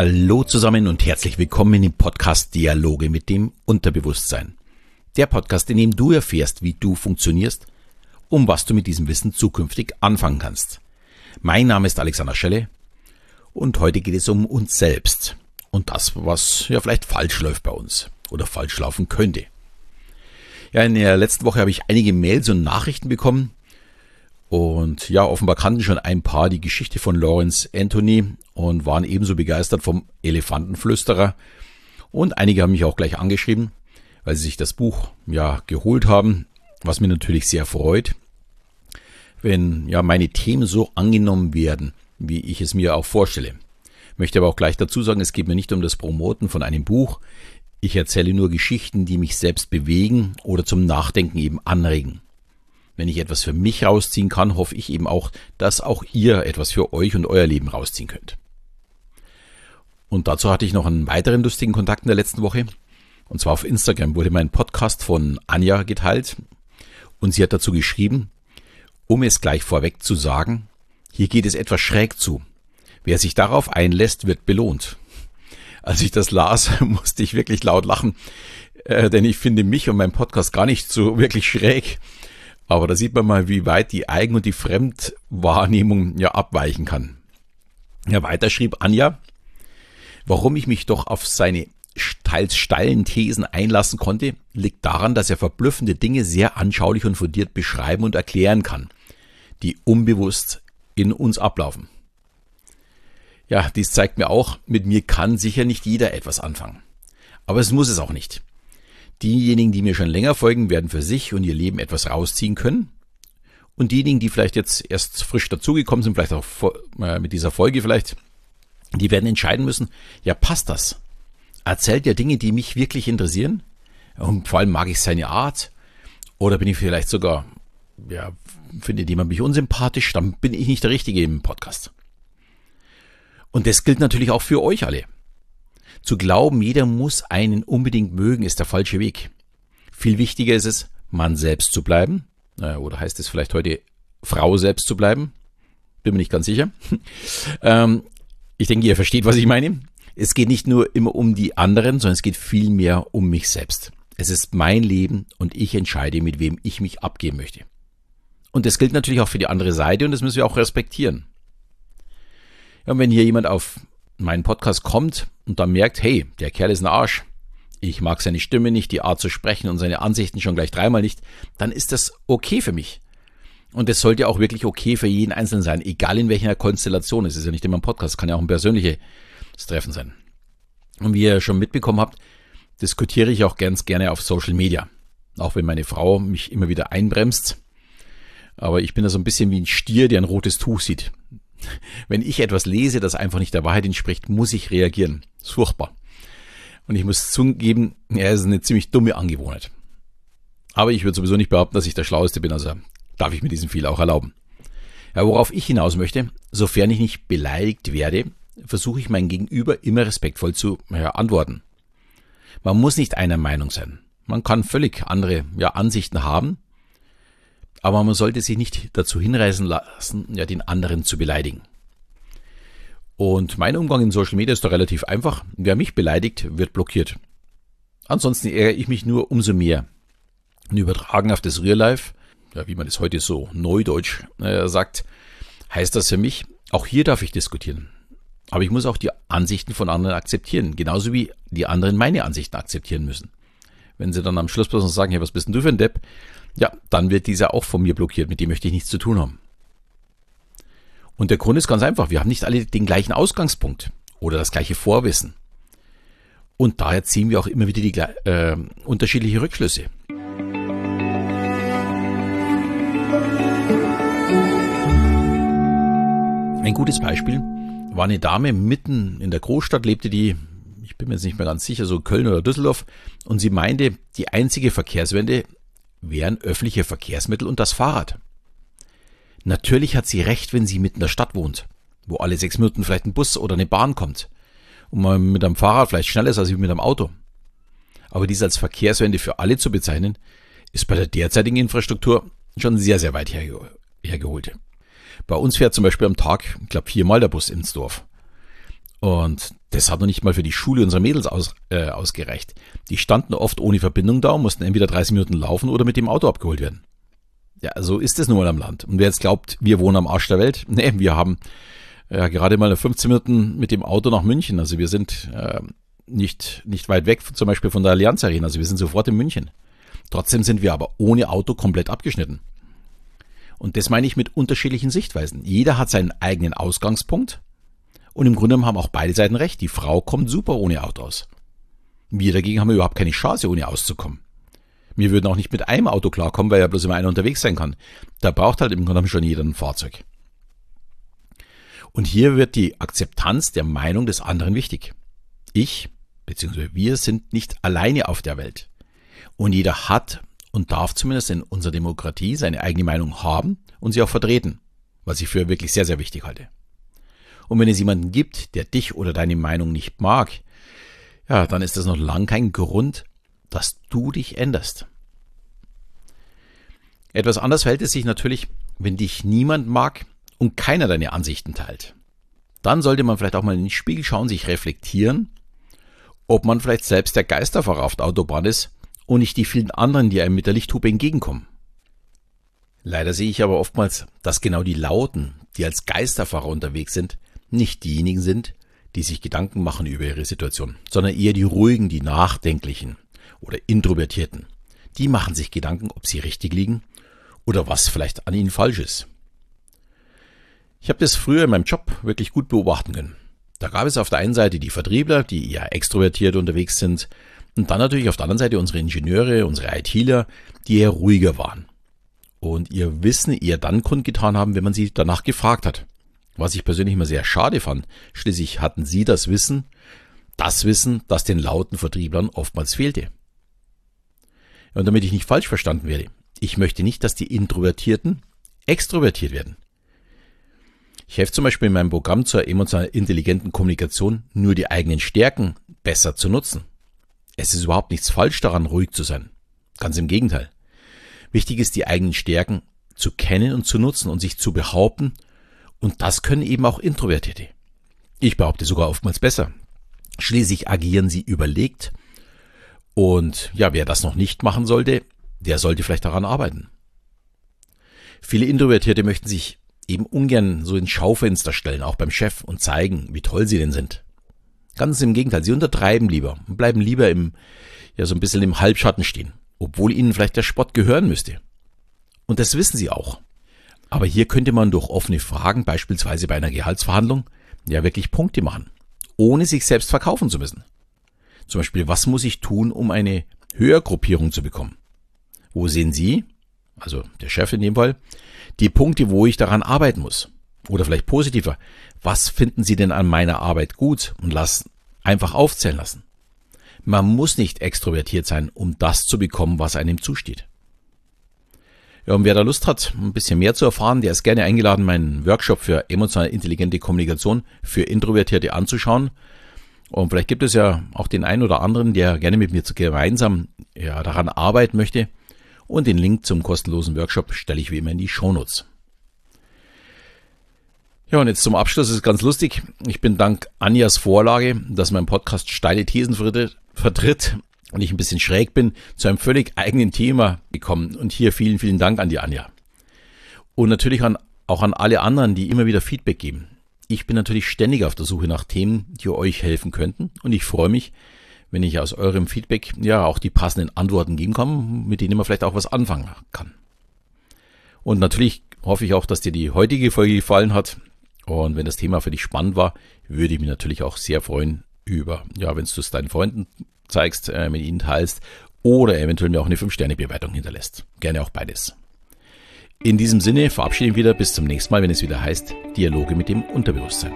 Hallo zusammen und herzlich willkommen im Podcast Dialoge mit dem Unterbewusstsein. Der Podcast, in dem du erfährst, wie du funktionierst, um was du mit diesem Wissen zukünftig anfangen kannst. Mein Name ist Alexander Schelle und heute geht es um uns selbst und das, was ja vielleicht falsch läuft bei uns oder falsch laufen könnte. Ja, in der letzten Woche habe ich einige Mails und Nachrichten bekommen, und ja, offenbar kannten schon ein paar die Geschichte von Lawrence Anthony und waren ebenso begeistert vom Elefantenflüsterer. Und einige haben mich auch gleich angeschrieben, weil sie sich das Buch ja geholt haben, was mir natürlich sehr freut. Wenn ja meine Themen so angenommen werden, wie ich es mir auch vorstelle. Möchte aber auch gleich dazu sagen, es geht mir nicht um das Promoten von einem Buch. Ich erzähle nur Geschichten, die mich selbst bewegen oder zum Nachdenken eben anregen. Wenn ich etwas für mich rausziehen kann, hoffe ich eben auch, dass auch ihr etwas für euch und euer Leben rausziehen könnt. Und dazu hatte ich noch einen weiteren lustigen Kontakt in der letzten Woche. Und zwar auf Instagram wurde mein Podcast von Anja geteilt. Und sie hat dazu geschrieben, um es gleich vorweg zu sagen, hier geht es etwas schräg zu. Wer sich darauf einlässt, wird belohnt. Als ich das las, musste ich wirklich laut lachen, äh, denn ich finde mich und mein Podcast gar nicht so wirklich schräg. Aber da sieht man mal, wie weit die Eigen- und die Fremdwahrnehmung ja abweichen kann. Ja, weiter schrieb Anja, warum ich mich doch auf seine teils steilen Thesen einlassen konnte, liegt daran, dass er verblüffende Dinge sehr anschaulich und fundiert beschreiben und erklären kann, die unbewusst in uns ablaufen. Ja, dies zeigt mir auch, mit mir kann sicher nicht jeder etwas anfangen. Aber es muss es auch nicht. Diejenigen, die mir schon länger folgen, werden für sich und ihr Leben etwas rausziehen können. Und diejenigen, die vielleicht jetzt erst frisch dazugekommen sind, vielleicht auch äh, mit dieser Folge vielleicht, die werden entscheiden müssen, ja, passt das? Erzählt er Dinge, die mich wirklich interessieren? Und vor allem mag ich seine Art? Oder bin ich vielleicht sogar, ja, findet jemand mich unsympathisch? Dann bin ich nicht der Richtige im Podcast. Und das gilt natürlich auch für euch alle. Zu glauben, jeder muss einen unbedingt mögen, ist der falsche Weg. Viel wichtiger ist es, Mann selbst zu bleiben. Oder heißt es vielleicht heute Frau selbst zu bleiben? Bin mir nicht ganz sicher. ähm, ich denke, ihr versteht, was ich meine. Es geht nicht nur immer um die anderen, sondern es geht vielmehr um mich selbst. Es ist mein Leben und ich entscheide, mit wem ich mich abgeben möchte. Und das gilt natürlich auch für die andere Seite und das müssen wir auch respektieren. Ja, und wenn hier jemand auf meinen Podcast kommt und dann merkt, hey, der Kerl ist ein Arsch, ich mag seine Stimme nicht, die Art zu sprechen und seine Ansichten schon gleich dreimal nicht, dann ist das okay für mich. Und es sollte auch wirklich okay für jeden Einzelnen sein, egal in welcher Konstellation. Es ist ja nicht immer ein Podcast, kann ja auch ein persönliches Treffen sein. Und wie ihr schon mitbekommen habt, diskutiere ich auch ganz gerne auf Social Media. Auch wenn meine Frau mich immer wieder einbremst. Aber ich bin da so ein bisschen wie ein Stier, der ein rotes Tuch sieht. Wenn ich etwas lese, das einfach nicht der Wahrheit entspricht, muss ich reagieren. Das ist furchtbar. Und ich muss zugeben, ja, es ist eine ziemlich dumme Angewohnheit. Aber ich würde sowieso nicht behaupten, dass ich der Schlaueste bin, also darf ich mir diesen Fehler auch erlauben. Ja, worauf ich hinaus möchte, sofern ich nicht beleidigt werde, versuche ich mein Gegenüber immer respektvoll zu ja, antworten. Man muss nicht einer Meinung sein. Man kann völlig andere ja, Ansichten haben aber man sollte sich nicht dazu hinreißen lassen, ja, den anderen zu beleidigen. Und mein Umgang in Social Media ist doch relativ einfach. Wer mich beleidigt, wird blockiert. Ansonsten ärgere ich mich nur umso mehr. Und übertragen auf das Real Life, ja, wie man das heute so neudeutsch äh, sagt, heißt das für mich, auch hier darf ich diskutieren. Aber ich muss auch die Ansichten von anderen akzeptieren, genauso wie die anderen meine Ansichten akzeptieren müssen. Wenn sie dann am Schluss bloß noch sagen, hey, was bist denn du für ein Depp? Ja, dann wird dieser auch von mir blockiert. Mit dem möchte ich nichts zu tun haben. Und der Grund ist ganz einfach. Wir haben nicht alle den gleichen Ausgangspunkt oder das gleiche Vorwissen. Und daher ziehen wir auch immer wieder die äh, unterschiedliche Rückschlüsse. Ein gutes Beispiel war eine Dame mitten in der Großstadt, lebte die, ich bin mir jetzt nicht mehr ganz sicher, so Köln oder Düsseldorf, und sie meinte, die einzige Verkehrswende wären öffentliche Verkehrsmittel und das Fahrrad. Natürlich hat sie recht, wenn sie mitten in der Stadt wohnt, wo alle sechs Minuten vielleicht ein Bus oder eine Bahn kommt und man mit einem Fahrrad vielleicht schneller ist als mit einem Auto. Aber dies als Verkehrswende für alle zu bezeichnen, ist bei der derzeitigen Infrastruktur schon sehr, sehr weit herge hergeholt. Bei uns fährt zum Beispiel am Tag, ich glaube, viermal der Bus ins Dorf. Und Das hat noch nicht mal für die Schule unserer Mädels aus, äh, ausgereicht. Die standen oft ohne Verbindung da und mussten entweder 30 Minuten laufen oder mit dem Auto abgeholt werden. Ja, so ist es nun mal am Land. Und wer jetzt glaubt, wir wohnen am Arsch der Welt, nee, wir haben äh, gerade mal 15 Minuten mit dem Auto nach München. Also wir sind äh, nicht, nicht weit weg, zum Beispiel von der Allianz Arena. Also wir sind sofort in München. Trotzdem sind wir aber ohne Auto komplett abgeschnitten. Und das meine ich mit unterschiedlichen Sichtweisen. Jeder hat seinen eigenen Ausgangspunkt. Und im Grunde haben auch beide Seiten recht. Die Frau kommt super ohne Auto aus. Wir dagegen haben überhaupt keine Chance, ohne auszukommen. Wir würden auch nicht mit einem Auto klarkommen, weil ja bloß immer einer unterwegs sein kann. Da braucht halt im Grunde schon jeder ein Fahrzeug. Und hier wird die Akzeptanz der Meinung des anderen wichtig. Ich bzw. wir sind nicht alleine auf der Welt. Und jeder hat und darf zumindest in unserer Demokratie seine eigene Meinung haben und sie auch vertreten, was ich für wirklich sehr, sehr wichtig halte. Und wenn es jemanden gibt, der dich oder deine Meinung nicht mag, ja, dann ist das noch lang kein Grund, dass du dich änderst. Etwas anders verhält es sich natürlich, wenn dich niemand mag und keiner deine Ansichten teilt. Dann sollte man vielleicht auch mal in den Spiegel schauen, sich reflektieren, ob man vielleicht selbst der Geisterfahrer auf der Autobahn ist und nicht die vielen anderen, die einem mit der Lichthupe entgegenkommen. Leider sehe ich aber oftmals, dass genau die Lauten, die als Geisterfahrer unterwegs sind, nicht diejenigen sind, die sich Gedanken machen über ihre Situation, sondern eher die ruhigen, die nachdenklichen oder introvertierten. Die machen sich Gedanken, ob sie richtig liegen oder was vielleicht an ihnen falsch ist. Ich habe das früher in meinem Job wirklich gut beobachten können. Da gab es auf der einen Seite die Vertriebler, die eher extrovertiert unterwegs sind, und dann natürlich auf der anderen Seite unsere Ingenieure, unsere ITler, die eher ruhiger waren. Und ihr Wissen eher dann kundgetan haben, wenn man sie danach gefragt hat. Was ich persönlich immer sehr schade fand. Schließlich hatten sie das Wissen, das Wissen, das den lauten Vertrieblern oftmals fehlte. Und damit ich nicht falsch verstanden werde, ich möchte nicht, dass die Introvertierten extrovertiert werden. Ich helfe zum Beispiel in meinem Programm zur emotional intelligenten Kommunikation nur die eigenen Stärken besser zu nutzen. Es ist überhaupt nichts falsch daran, ruhig zu sein. Ganz im Gegenteil. Wichtig ist, die eigenen Stärken zu kennen und zu nutzen und sich zu behaupten. Und das können eben auch Introvertierte. Ich behaupte sogar oftmals besser. Schließlich agieren sie überlegt. Und ja, wer das noch nicht machen sollte, der sollte vielleicht daran arbeiten. Viele Introvertierte möchten sich eben ungern so ins Schaufenster stellen, auch beim Chef, und zeigen, wie toll sie denn sind. Ganz im Gegenteil, sie untertreiben lieber und bleiben lieber im, ja, so ein bisschen im Halbschatten stehen, obwohl ihnen vielleicht der Spott gehören müsste. Und das wissen sie auch. Aber hier könnte man durch offene Fragen, beispielsweise bei einer Gehaltsverhandlung, ja wirklich Punkte machen, ohne sich selbst verkaufen zu müssen. Zum Beispiel, was muss ich tun, um eine Höhergruppierung zu bekommen? Wo sehen Sie, also der Chef in dem Fall, die Punkte, wo ich daran arbeiten muss. Oder vielleicht positiver, was finden Sie denn an meiner Arbeit gut und lassen einfach aufzählen lassen. Man muss nicht extrovertiert sein, um das zu bekommen, was einem zusteht. Ja, und wer da Lust hat, ein bisschen mehr zu erfahren, der ist gerne eingeladen, meinen Workshop für emotional intelligente Kommunikation für Introvertierte anzuschauen. Und vielleicht gibt es ja auch den einen oder anderen, der gerne mit mir gemeinsam ja, daran arbeiten möchte, und den Link zum kostenlosen Workshop stelle ich wie immer in die Shownotes. Ja, und jetzt zum Abschluss ist ganz lustig. Ich bin dank Anjas Vorlage, dass mein Podcast steile Thesen vertritt und ich ein bisschen schräg bin, zu einem völlig eigenen Thema gekommen. Und hier vielen, vielen Dank an die Anja. Und natürlich an, auch an alle anderen, die immer wieder Feedback geben. Ich bin natürlich ständig auf der Suche nach Themen, die euch helfen könnten. Und ich freue mich, wenn ich aus eurem Feedback ja auch die passenden Antworten geben kann, mit denen man vielleicht auch was anfangen kann. Und natürlich hoffe ich auch, dass dir die heutige Folge gefallen hat. Und wenn das Thema für dich spannend war, würde ich mich natürlich auch sehr freuen über, ja, wenn du es deinen Freunden zeigst, äh, mit ihnen teilst oder eventuell mir auch eine 5-Sterne-Bewertung hinterlässt. Gerne auch beides. In diesem Sinne verabschiede ich mich wieder bis zum nächsten Mal, wenn es wieder heißt Dialoge mit dem Unterbewusstsein.